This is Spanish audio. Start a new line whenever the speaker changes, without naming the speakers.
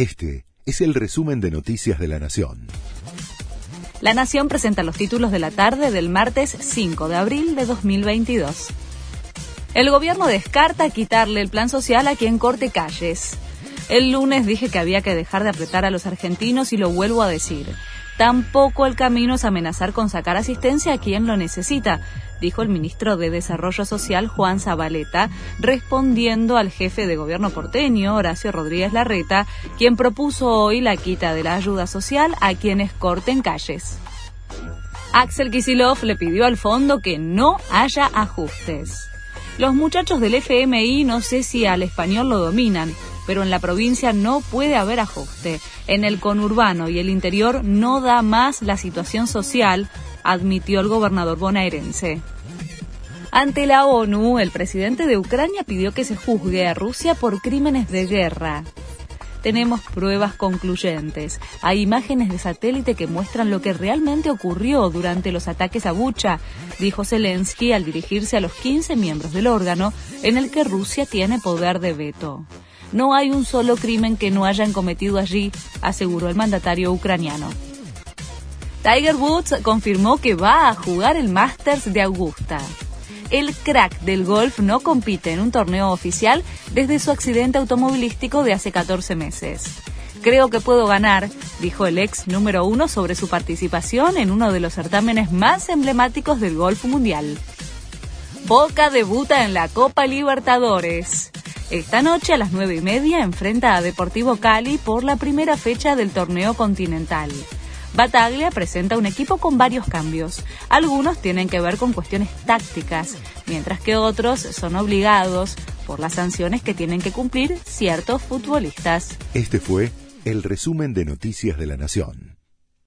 Este es el resumen de Noticias de la Nación.
La Nación presenta los títulos de la tarde del martes 5 de abril de 2022. El gobierno descarta quitarle el plan social a quien corte calles. El lunes dije que había que dejar de apretar a los argentinos y lo vuelvo a decir. Tampoco el camino es amenazar con sacar asistencia a quien lo necesita, dijo el ministro de Desarrollo Social Juan Zabaleta, respondiendo al jefe de gobierno porteño, Horacio Rodríguez Larreta, quien propuso hoy la quita de la ayuda social a quienes corten calles. Axel Kisilov le pidió al fondo que no haya ajustes. Los muchachos del FMI no sé si al español lo dominan, pero en la provincia no puede haber ajuste. En el conurbano y el interior no da más la situación social, admitió el gobernador bonaerense. Ante la ONU, el presidente de Ucrania pidió que se juzgue a Rusia por crímenes de guerra. Tenemos pruebas concluyentes. Hay imágenes de satélite que muestran lo que realmente ocurrió durante los ataques a Bucha, dijo Zelensky al dirigirse a los 15 miembros del órgano en el que Rusia tiene poder de veto. No hay un solo crimen que no hayan cometido allí, aseguró el mandatario ucraniano. Tiger Woods confirmó que va a jugar el Masters de Augusta. El crack del golf no compite en un torneo oficial desde su accidente automovilístico de hace 14 meses. Creo que puedo ganar, dijo el ex número uno sobre su participación en uno de los certámenes más emblemáticos del golf mundial. Boca debuta en la Copa Libertadores. Esta noche a las nueve y media enfrenta a Deportivo Cali por la primera fecha del torneo continental. Bataglia presenta un equipo con varios cambios. Algunos tienen que ver con cuestiones tácticas, mientras que otros son obligados por las sanciones que tienen que cumplir ciertos futbolistas.
Este fue el resumen de Noticias de la Nación.